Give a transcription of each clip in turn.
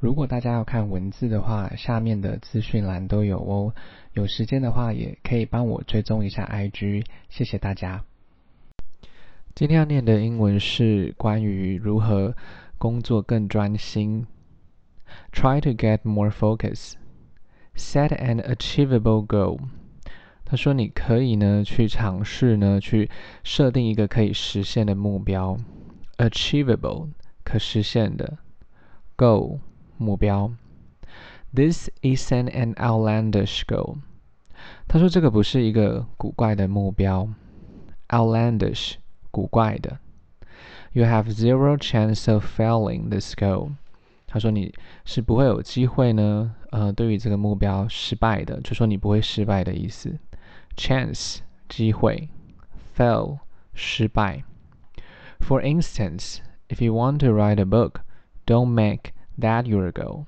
如果大家要看文字的话，下面的资讯栏都有哦。有时间的话，也可以帮我追踪一下 IG，谢谢大家。今天要念的英文是关于如何工作更专心。Try to get more focus. Set an achievable goal. 他说你可以呢去尝试呢去设定一个可以实现的目标。Achievable 可实现的。Goal 目标。This isn't an outlandish goal。他说这个不是一个古怪的目标。Outlandish 古怪的。You have zero chance of failing this goal。他说你是不会有机会呢，呃，对于这个目标失败的，就说你不会失败的意思。Chance 机会，fail 失败。For instance, if you want to write a book, don't make that your goal。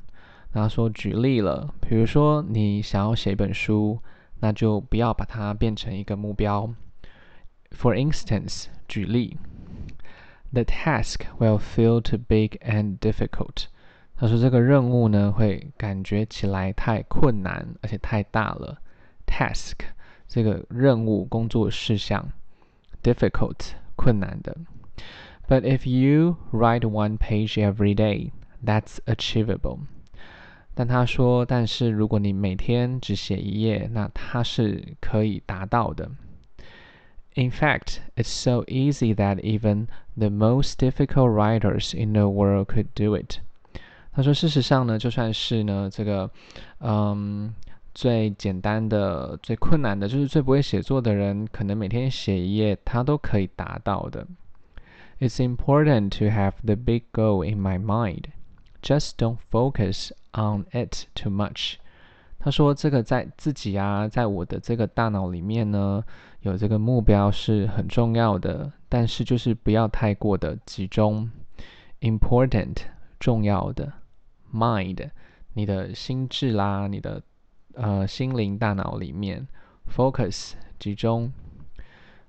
然后说举例了，比如说你想要写一本书，那就不要把它变成一个目标。For instance，举例，the task will feel too big and difficult。他说这个任务呢会感觉起来太困难，而且太大了。task 这个任务工作事项，difficult 困难的。But if you write one page every day, that's achievable. 但他说，但是如果你每天只写一页，那它是可以达到的。In fact, it's so easy that even the most difficult writers in the world could do it. 他说，事实上呢，就算是呢这个，嗯，最简单的、最困难的，就是最不会写作的人，可能每天写一页，他都可以达到的。It's important to have the big goal in my mind. Just don't focus on it too much。他说这个在自己啊，在我的这个大脑里面呢，有这个目标是很重要的，但是就是不要太过的集中。Important 重要的，mind 你的心智啦，你的呃心灵大脑里面，focus 集中。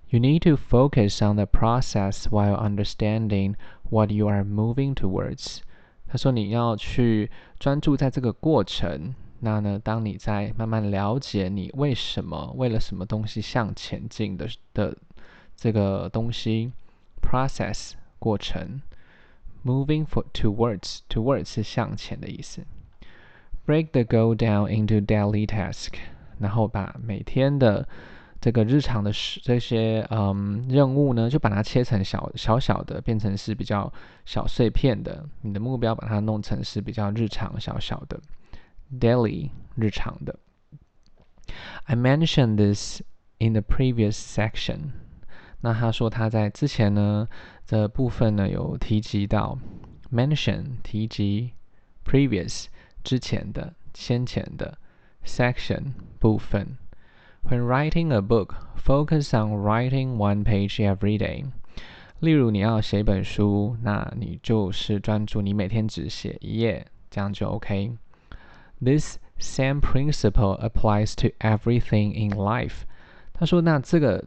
You need to focus on the process while understanding what you are moving towards。 他说：“你要去专注在这个过程。那呢，当你在慢慢了解你为什么为了什么东西向前进的的这个东西，process 过程，moving for towards towards 是向前的意思。Break the goal down into daily task，然后把每天的。”这个日常的这些嗯任务呢，就把它切成小小小的，变成是比较小碎片的。你的目标把它弄成是比较日常小小的，daily 日常的。I mentioned this in the previous section。那他说他在之前呢的部分呢有提及到，mention 提及，previous 之前的先前的，section 部分。When writing a book, focus on writing one page every day. 例如你要写一本书，那你就是专注你每天只写一页，这样就 OK。This same principle applies to everything in life。他说，那这个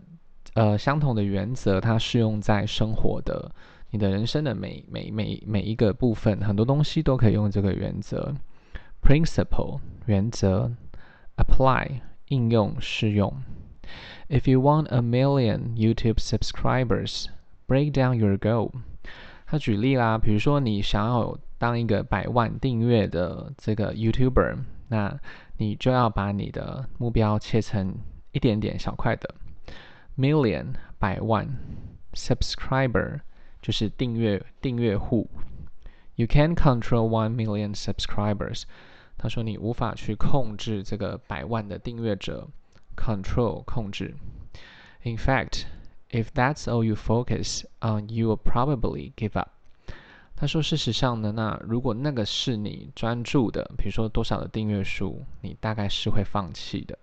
呃相同的原则，它适用在生活的你的人生的每每每每一个部分，很多东西都可以用这个原则。Principle 原则，apply。 应用适用。If you want a million YouTube subscribers, break down your goal。他举例啦，比如说你想要当一个百万订阅的这个 YouTuber，那你就要把你的目标切成一点点小块的。Million 百万，subscriber 就是订阅订阅户。You can control one million subscribers。 他说：“你无法去控制这个百万的订阅者，control 控制。In fact, if that's all you focus on, you will probably give up。”他说：“事实上呢，那如果那个是你专注的，比如说多少的订阅数，你大概是会放弃的。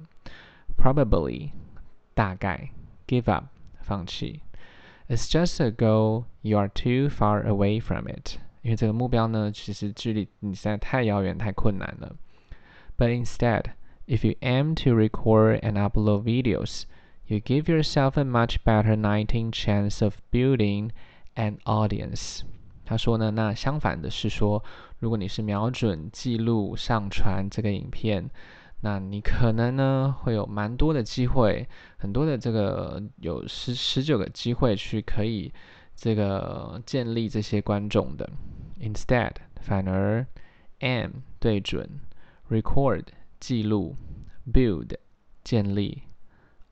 Probably 大概 give up 放弃。It's just a goal you are too far away from it。” 因为这个目标呢，其实距离你实在太遥远、太困难了。But instead, if you aim to record and upload videos, you give yourself a much better 19 chance of building an audience. 他说呢，那相反的是说，如果你是瞄准记录上传这个影片，那你可能呢会有蛮多的机会，很多的这个有十十九个机会去可以这个建立这些观众的。Instead，反而，am 对准，record 记录，build 建立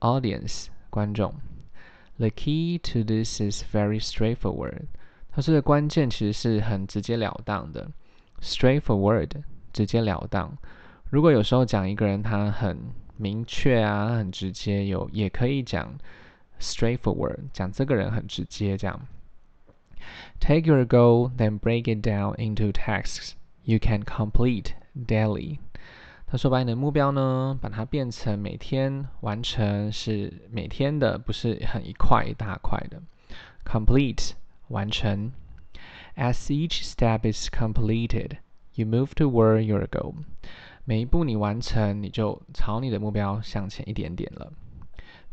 ，audience 观众。The key to this is very straightforward。它说的关键其实是很直截了当的，straightforward，直截了当。如果有时候讲一个人他很明确啊，很直接，有也可以讲 straightforward，讲这个人很直接这样。Take your goal, then break it down into tasks you can complete daily。他说：“把你的目标呢，把它变成每天完成，是每天的，不是很一块一大块的。Complete 完成。As each step is completed, you move toward your goal。每一步你完成，你就朝你的目标向前一点点了。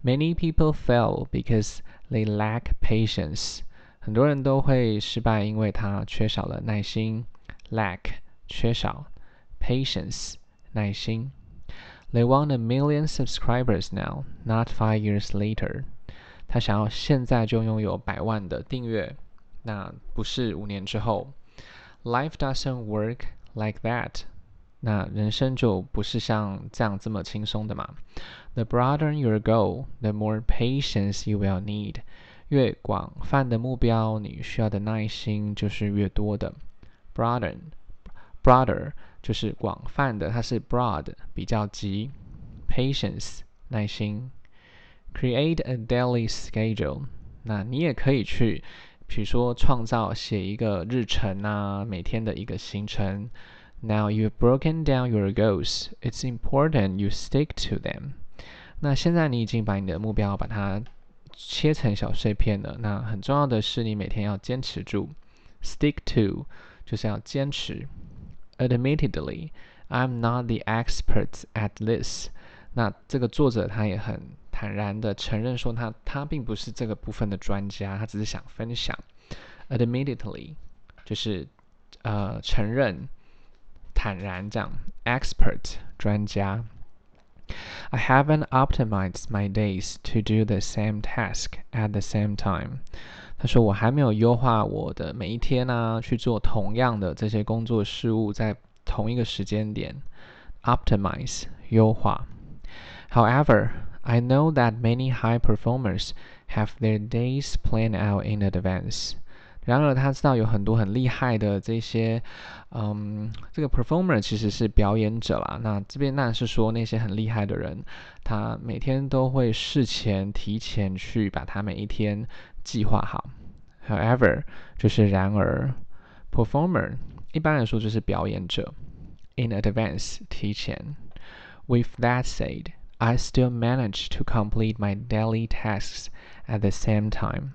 Many people fail because they lack patience。 很多人都会失败，因为他缺少了耐心。Lack 缺少，patience。”耐心。They want a million subscribers now, not five years later. 他想要现在就拥有百万的订阅，那不是五年之后。Life doesn't work like that. 那人生就不是像这样这么轻松的嘛。The broader your goal, the more patience you will need. 越广泛的目标，你需要的耐心就是越多的。Broaden, broader 就是广泛的，它是 broad 比较级，patience 耐心，create a daily schedule。那你也可以去，比如说创造写一个日程啊，每天的一个行程。Now you've broken down your goals. It's important you stick to them. 那现在你已经把你的目标把它切成小碎片的。那很重要的是，你每天要坚持住，stick to 就是要坚持。Admittedly, I'm not the expert at this。那这个作者他也很坦然的承认说他他并不是这个部分的专家，他只是想分享。Admittedly 就是呃承认、坦然这样。Expert 专家。I haven't optimized my days to do the same task at the same time. 他说：“我还没有优化我的每一天呢，去做同样的这些工作事务，在同一个时间点，optimize 优化。However, I know that many high performers have their days planned out in advance。 然而，他知道有很多很厉害的这些，嗯，这个 performer 其实是表演者啦。那这边那是说那些很厉害的人，他每天都会事前提前去把他每一天。”计划好，however 就是然而，performer 一般来说就是表演者，in advance 提前。With that said, I still manage to complete my daily tasks at the same time。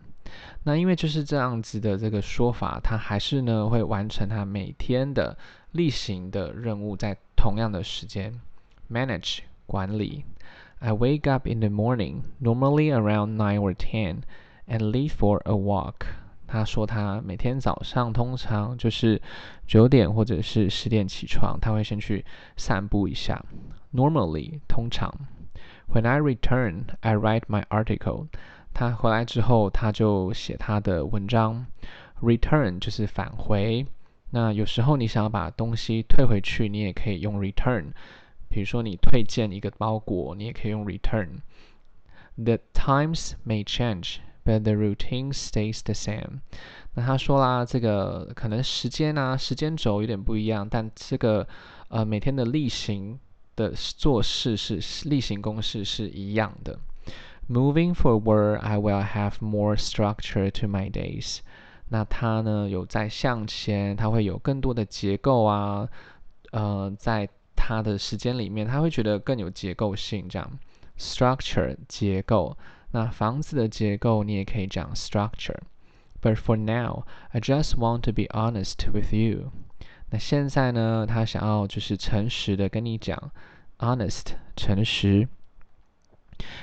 那因为就是这样子的这个说法，他还是呢会完成他每天的例行的任务，在同样的时间。Manage 管理。I wake up in the morning, normally around nine or ten and leave for a walk。他说他每天早上通常就是九点或者是十点起床，他会先去散步一下。Normally，通常。When I return, I write my article。他回来之后，他就写他的文章。Return 就是返回。那有时候你想要把东西退回去，你也可以用 return。比如说你退件一个包裹，你也可以用 return。The times may change but the routine stays the same。那他说啦，这个可能时间啊，时间轴有点不一样，但这个呃每天的例行的做事是例行公事是一样的。Moving forward, I will have more structure to my days。那他呢有在向前，他会有更多的结构啊，呃，在他的时间里面，他会觉得更有结构性，这样 structure 结构。那房子的结构你也可以讲 structure。But for now, I just want to be honest with you。那现在呢，他想要就是诚实的跟你讲，honest 诚实。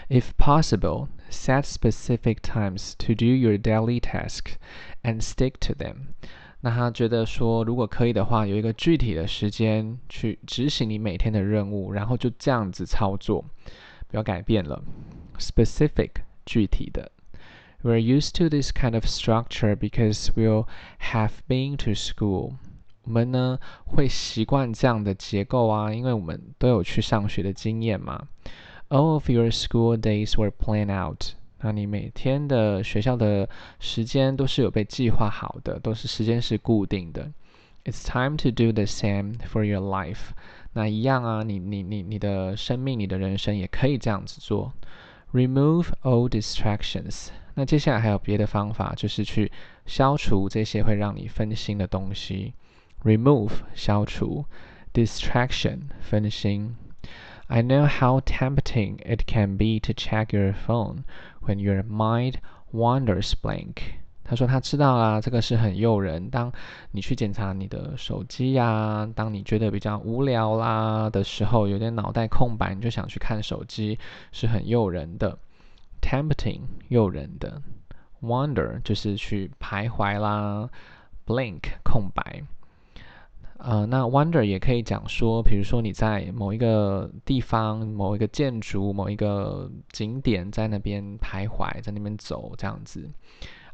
If possible, set specific times to do your daily tasks and stick to them。 那他觉得说，如果可以的话，有一个具体的时间去执行你每天的任务，然后就这样子操作，不要改变了。Specific 具体的。We're used to this kind of structure because we'll have been to school. 我们呢会习惯这样的结构啊，因为我们都有去上学的经验嘛。 All of your school days were planned out. 那你每天的学校的时间都是有被计划好的，都是时间是固定的。It's time to do the same for your life。那一样啊，你你你你的生命，你的人生也可以这样子做。Remove all distractions。那接下来还有别的方法，就是去消除这些会让你分心的东西。Remove 消除，distraction 分心。 I know how tempting it can be to check your phone when your mind wanders blank。他说他知道啊，这个是很诱人。当你去检查你的手机呀，当你觉得比较无聊啦的时候，有点脑袋空白，你就想去看手机，是很诱人的。Tempting 诱人的，wander 就是去徘徊啦，blank 空白。呃，那 wonder 也可以讲说，比如说你在某一个地方、某一个建筑、某一个景点，在那边徘徊，在那边走这样子。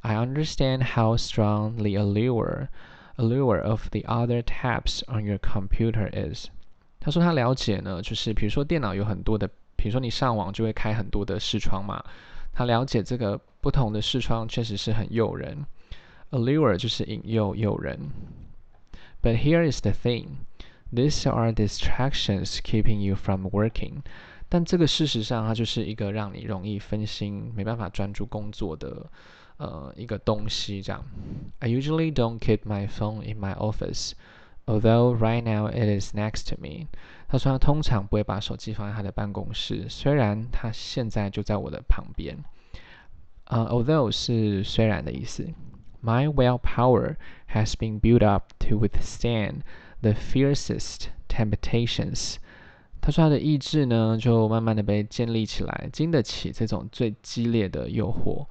I understand how strong the allure allure of the other tabs on your computer is。他说他了解呢，就是比如说电脑有很多的，比如说你上网就会开很多的视窗嘛，他了解这个不同的视窗确实是很诱人。allure 就是引诱、诱人。But here is the thing, these are distractions keeping you from working. 但这个事实上，它就是一个让你容易分心、没办法专注工作的呃一个东西。这样，I usually don't keep my phone in my office, although right now it is next to me. 他说他通常不会把手机放在他的办公室，虽然他现在就在我的旁边。呃，although 是虽然的意思。 My willpower has been built up to withstand the fiercest temptations。他说他的意志呢，就慢慢的被建立起来，经得起这种最激烈的诱惑。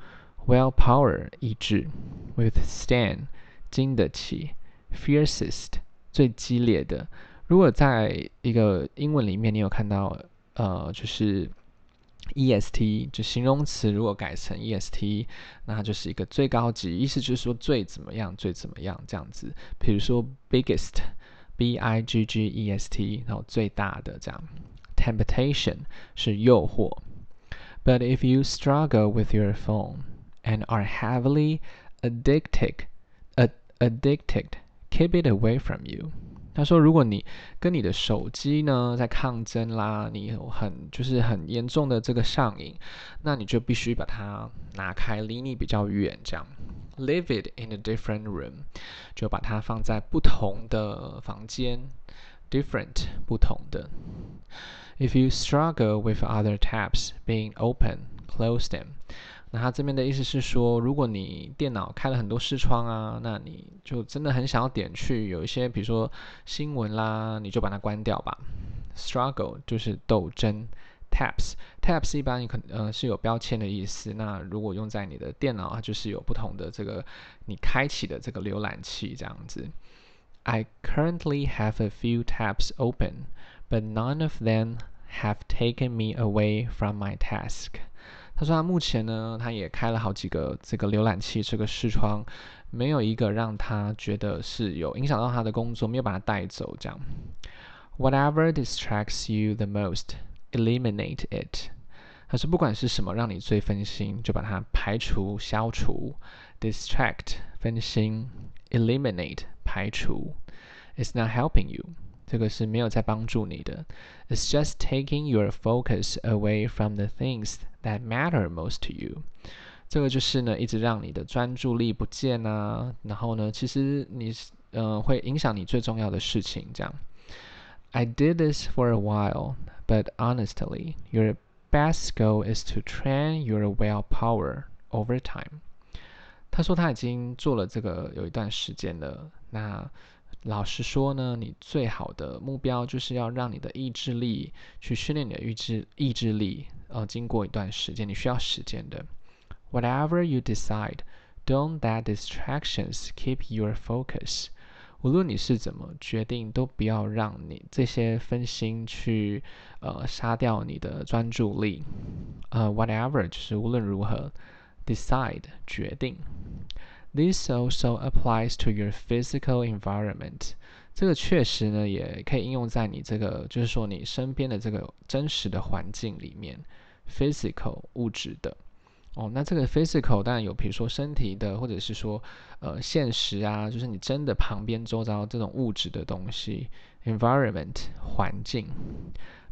Willpower 意志，withstand 经得起，fiercest 最激烈的。如果在一个英文里面，你有看到呃，就是 est 就形容词，如果改成 est，那它就是一个最高级，意思就是说最怎么样，最怎么样这样子。比如说 biggest，b i g g e s t，然后最大的这样。temptation 是诱惑。But if you struggle with your phone and are heavily addicted, addicted, keep it away from you. 他说：“如果你跟你的手机呢在抗争啦，你有很就是很严重的这个上瘾，那你就必须把它拿开，离你比较远，这样。Leave it in a different room，就把它放在不同的房间，different 不同的。If you struggle with other tabs being open, close them。”那他这边的意思是说，如果你电脑开了很多视窗啊，那你就真的很想要点去有一些，比如说新闻啦，你就把它关掉吧。Struggle 就是斗争，tabs，tabs 一般你可呃是有标签的意思。那如果用在你的电脑，啊就是有不同的这个你开启的这个浏览器这样子。I currently have a few tabs open, but none of them have taken me away from my task. 他说他目前呢，他也开了好几个这个浏览器，这个视窗，没有一个让他觉得是有影响到他的工作，没有把他带走这样。Whatever distracts you the most, eliminate it。他说不管是什么让你最分心，就把它排除、消除。Distract 分心，eliminate 排除。It's not helping you。这个是没有在帮助你的。It's just taking your focus away from the things that matter most to you。这个就是呢，一直让你的专注力不见啊。然后呢，其实你呃会影响你最重要的事情。这样，I did this for a while, but honestly, your best goal is to train your willpower over time。他说他已经做了这个有一段时间了。那 老实说呢，你最好的目标就是要让你的意志力去训练你的意志意志力。呃，经过一段时间，你需要时间的。Whatever you decide Don't let distractions keep your focus。无论你是怎么决定，都不要让你这些分心去呃杀掉你的专注力。呃，whatever 就是无论如何，decide 决定。This also applies to your physical environment。这个确实呢，也可以应用在你这个，就是说你身边的这个真实的环境里面，physical 物质的。哦，那这个 physical 当然有，比如说身体的，或者是说，呃，现实啊，就是你真的旁边周遭这种物质的东西，environment 环境。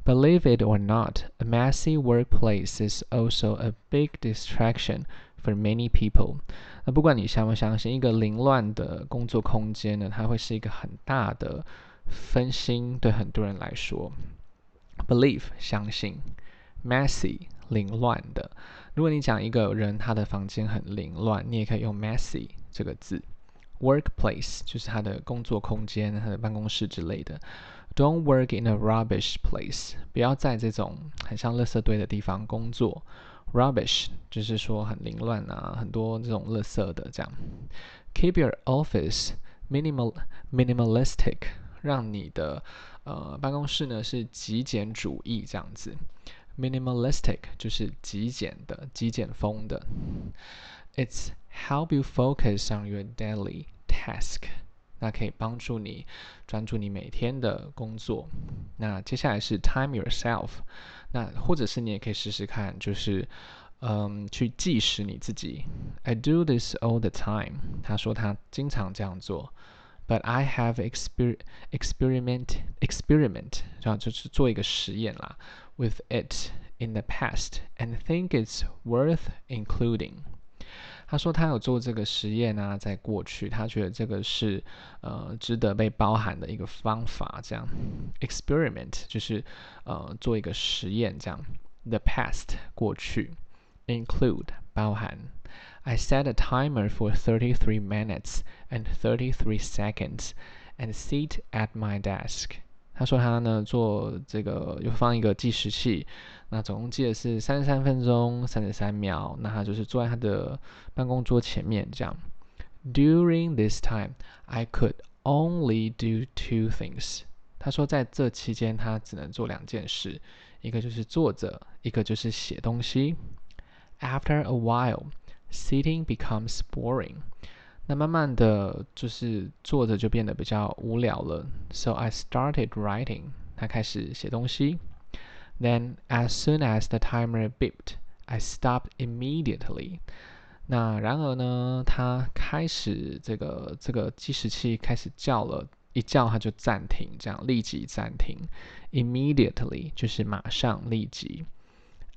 Believe it or not, a messy workplace is also a big distraction for many people. 那不管你相不相信，一个凌乱的工作空间呢，它会是一个很大的分心，对很多人来说。Believe 相信，messy 凌乱的。如果你讲一个人他的房间很凌乱，你也可以用 messy 这个字。Workplace 就是他的工作空间、他的办公室之类的。Don't work in a rubbish place，不要在这种很像垃圾堆的地方工作。Rubbish 就是说很凌乱啊，很多这种垃圾的这样。Keep your office minimal minimalistic，让你的呃办公室呢是极简主义这样子。Minimalistic 就是极简的、极简风的。It's help you focus on your daily task，那可以帮助你专注你每天的工作。那接下来是 time yourself，那或者是你也可以试试看，就是嗯去计时你自己。I do this all the time，他说他经常这样做。But I have exper experiment experiment，这样就是做一个实验啦。with it in the past and think it's worth including。 他说他有做这个实验啊，在过去，他觉得这个是呃值得被包含的一个方法。这样，experiment 就是呃做一个实验，这样。The past 过去，include 包含。I set a timer for 33 minutes and 33 seconds and sit at my desk. 他说他呢做这个有放一个计时器，那总共计的是三十三分钟三十三秒。那他就是坐在他的办公桌前面这样。During this time, I could only do two things。他说在这期间他只能做两件事，一个就是坐着，一个就是写东西。After a while, sitting becomes boring。那慢慢的就是坐着就变得比较无聊了。So I started writing，他开始写东西。Then as soon as the timer beeped, I stopped immediately。那然而呢，他开始这个这个计时器开始叫了，一叫他就暂停，这样立即暂停。Immediately 就是马上立即。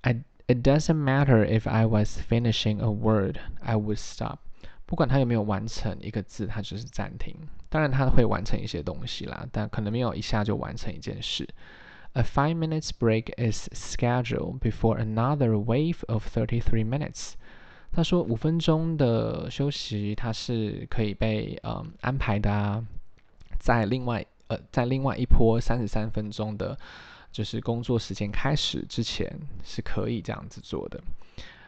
I it doesn't matter if I was finishing a word, I would stop. 不管他有没有完成一个字，他就是暂停。当然他会完成一些东西啦，但可能没有一下就完成一件事。A five minutes break is scheduled before another wave of thirty-three minutes。他说五分钟的休息，它是可以被嗯安排的啊，在另外呃在另外一波三十三分钟的，就是工作时间开始之前是可以这样子做的。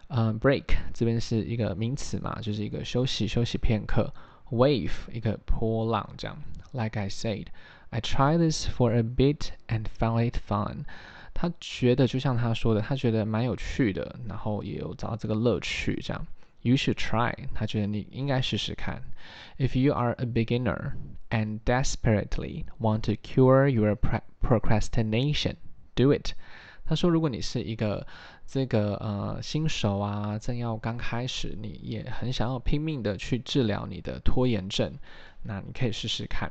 嗯，break 这边是一个名词嘛，就是一个休息休息片刻。Wave 一个波浪这样。Like I said, I tried this for a bit and found it fun。他觉得就像他说的，他觉得蛮有趣的，然后也有找到这个乐趣这样。You should try，他觉得你应该试试看。If you are a beginner and desperately want to cure your procrastination, do it。他说，如果你是一个 这个呃新手啊，正要刚开始，你也很想要拼命的去治疗你的拖延症，那你可以试试看。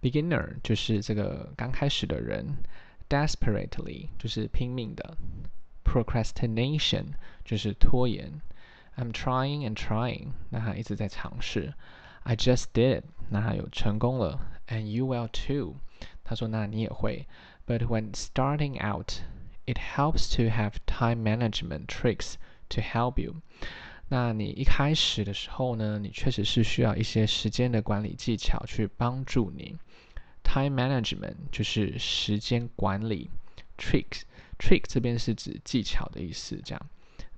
Beginner 就是这个刚开始的人，desperately 就是拼命的，procrastination 就是拖延。I'm trying and trying，那他一直在尝试。I just did，那他有成功了。And you will too，他说那你也会。But when starting out It helps to have time management tricks to help you。那你一开始的时候呢，你确实是需要一些时间的管理技巧去帮助你。Time management 就是时间管理，tricks trick 这边是指技巧的意思。这样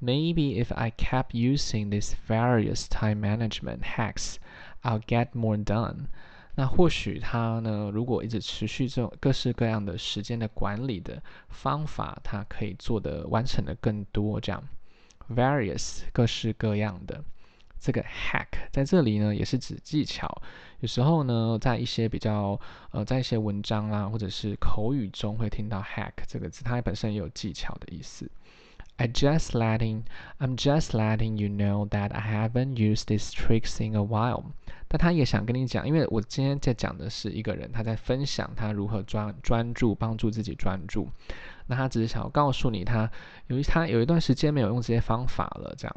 Maybe if I kept using these various time management hacks, I'll get more done. 那或许他呢，如果一直持续这种各式各样的时间的管理的方法，他可以做的完成的更多。这样，various 各式各样的。这个 hack 在这里呢，也是指技巧。有时候呢，在一些比较呃，在一些文章啦，或者是口语中会听到 hack 这个字，它本身也有技巧的意思。I just letting, I'm just letting you know that I haven't used these tricks in a while。但他也想跟你讲，因为我今天在讲的是一个人，他在分享他如何专专注，帮助自己专注。那他只是想要告诉你，他由于他有一段时间没有用这些方法了，这样。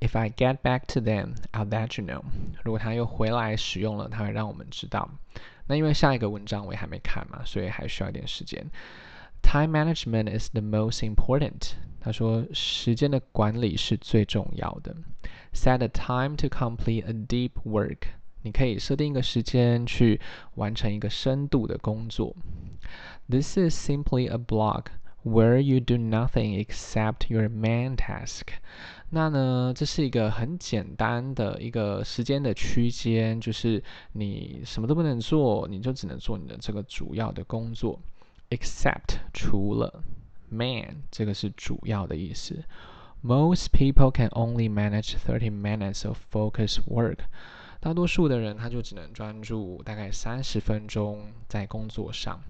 If I get back to them, I'll let you know。如果他又回来使用了，他会让我们知道。那因为下一个文章我也还没看嘛，所以还需要一点时间。Time management is the most important。 他说时间的管理是最重要的。Set a time to complete a deep work。你可以设定一个时间去完成一个深度的工作。This is simply a block where you do nothing except your main task。那呢，这是一个很简单的一个时间的区间，就是你什么都不能做，你就只能做你的这个主要的工作。Except 除了 man 这个是主要的意思。Most people can only manage thirty minutes of focus work。大多数的人他就只能专注大概三十分钟在工作上。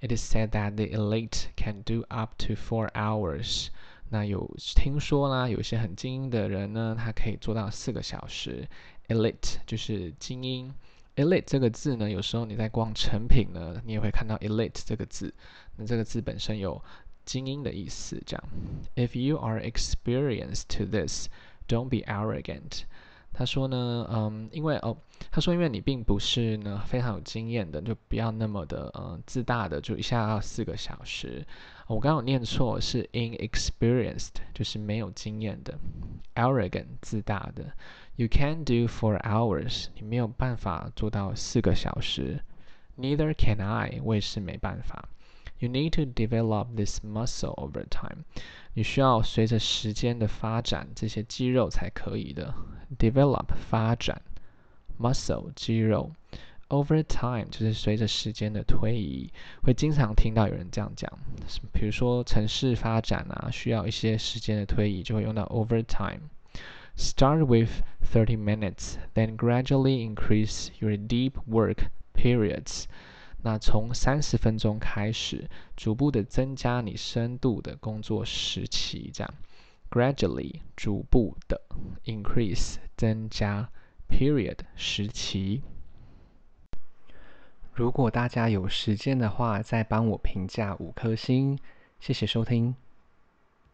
It is said that the elite can do up to four hours。那有听说啦，有些很精英的人呢，他可以做到四个小时。Elite 就是精英。Elite 这个字呢，有时候你在逛成品呢，你也会看到 Elite 这个字。那这个字本身有精英的意思。这样，If you are experienced to this, don't be arrogant。他说呢，嗯，因为哦，他说因为你并不是呢非常有经验的，就不要那么的嗯自大的，就一下要四个小时。我刚刚有念错，是 inexperienced，就是没有经验的。Arrogant 自大的。You can't do for hours，你没有办法做到四个小时。Neither can I，我也是没办法。You need to develop this muscle over time，你需要随着时间的发展，这些肌肉才可以的。Develop 发展，muscle 肌肉，over time 就是随着时间的推移，会经常听到有人这样讲，比如说城市发展啊，需要一些时间的推移，就会用到 over time。Start with 30 minutes, then gradually increase your deep work periods. 那从三十分钟开始，逐步的增加你深度的工作时期，这样。Gradually 逐步的 increase 增加 period 时期。如果大家有时间的话，再帮我评价五颗星，谢谢收听。